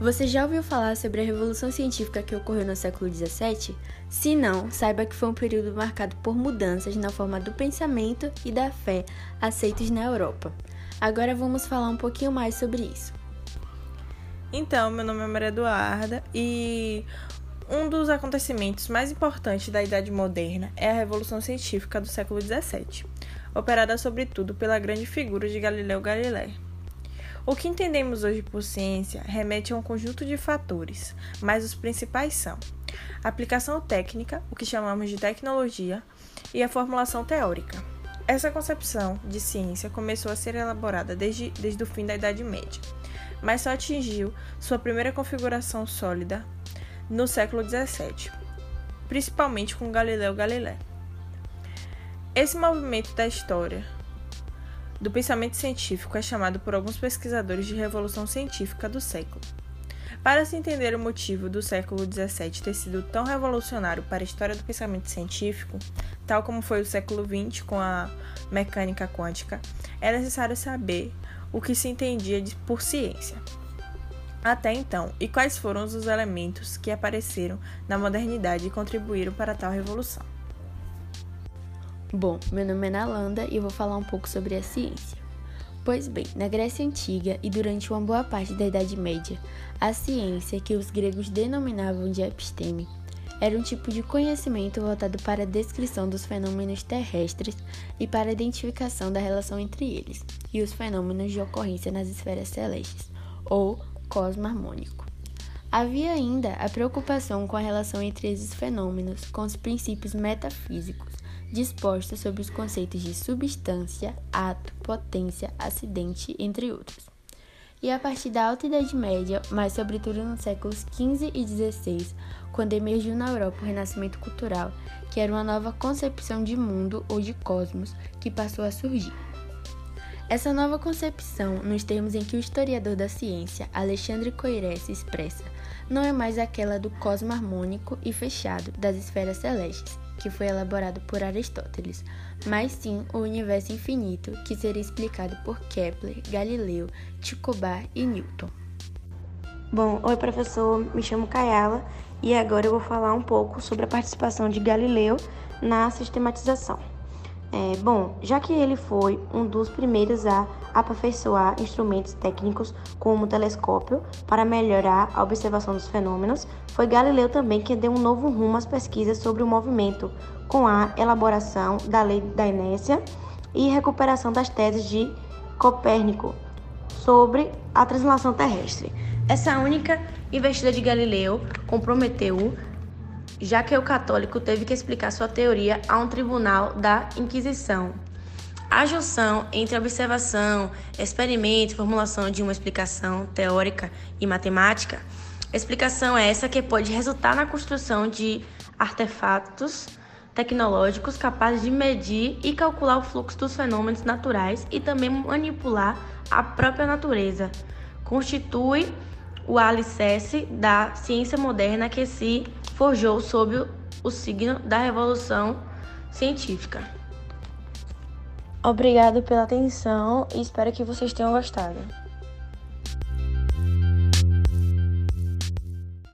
Você já ouviu falar sobre a Revolução Científica que ocorreu no século XVII? Se não, saiba que foi um período marcado por mudanças na forma do pensamento e da fé aceitos na Europa. Agora vamos falar um pouquinho mais sobre isso. Então, meu nome é Maria Eduarda e um dos acontecimentos mais importantes da Idade Moderna é a Revolução Científica do século XVII, operada sobretudo pela grande figura de Galileu Galilei. O que entendemos hoje por ciência remete a um conjunto de fatores, mas os principais são a aplicação técnica, o que chamamos de tecnologia, e a formulação teórica. Essa concepção de ciência começou a ser elaborada desde, desde o fim da Idade Média, mas só atingiu sua primeira configuração sólida no século XVII, principalmente com Galileu Galilei. Esse movimento da história do pensamento científico é chamado por alguns pesquisadores de revolução científica do século. Para se entender o motivo do século XVII ter sido tão revolucionário para a história do pensamento científico, tal como foi o século XX com a mecânica quântica, é necessário saber o que se entendia por ciência. Até então, e quais foram os elementos que apareceram na modernidade e contribuíram para tal revolução. Bom, meu nome é Nalanda e eu vou falar um pouco sobre a ciência. Pois bem, na Grécia Antiga e durante uma boa parte da Idade Média, a ciência, que os gregos denominavam de episteme, era um tipo de conhecimento voltado para a descrição dos fenômenos terrestres e para a identificação da relação entre eles e os fenômenos de ocorrência nas esferas celestes, ou cosmo harmônico. Havia ainda a preocupação com a relação entre esses fenômenos com os princípios metafísicos disposta sobre os conceitos de substância, ato, potência, acidente, entre outros. E a partir da Alta Idade Média, mas sobretudo nos séculos XV e XVI, quando emergiu na Europa o Renascimento Cultural, que era uma nova concepção de mundo ou de cosmos que passou a surgir. Essa nova concepção, nos termos em que o historiador da ciência Alexandre Coiré se expressa, não é mais aquela do cosmo harmônico e fechado das esferas celestes, que foi elaborado por Aristóteles, mas sim o universo infinito, que seria explicado por Kepler, Galileu, Tycho Brahe e Newton. Bom, oi professor, me chamo Kayala e agora eu vou falar um pouco sobre a participação de Galileu na sistematização. É, bom, já que ele foi um dos primeiros a aperfeiçoar instrumentos técnicos como o telescópio para melhorar a observação dos fenômenos, foi Galileu também que deu um novo rumo às pesquisas sobre o movimento, com a elaboração da lei da inércia e recuperação das teses de Copérnico sobre a translação terrestre. Essa única investida de Galileu comprometeu já que o católico teve que explicar sua teoria a um tribunal da Inquisição. A junção entre observação, experimento formulação de uma explicação teórica e matemática, explicação é essa que pode resultar na construção de artefatos tecnológicos capazes de medir e calcular o fluxo dos fenômenos naturais e também manipular a própria natureza. Constitui o alicerce da ciência moderna que se forjou sob o signo da Revolução Científica. Obrigado pela atenção e espero que vocês tenham gostado.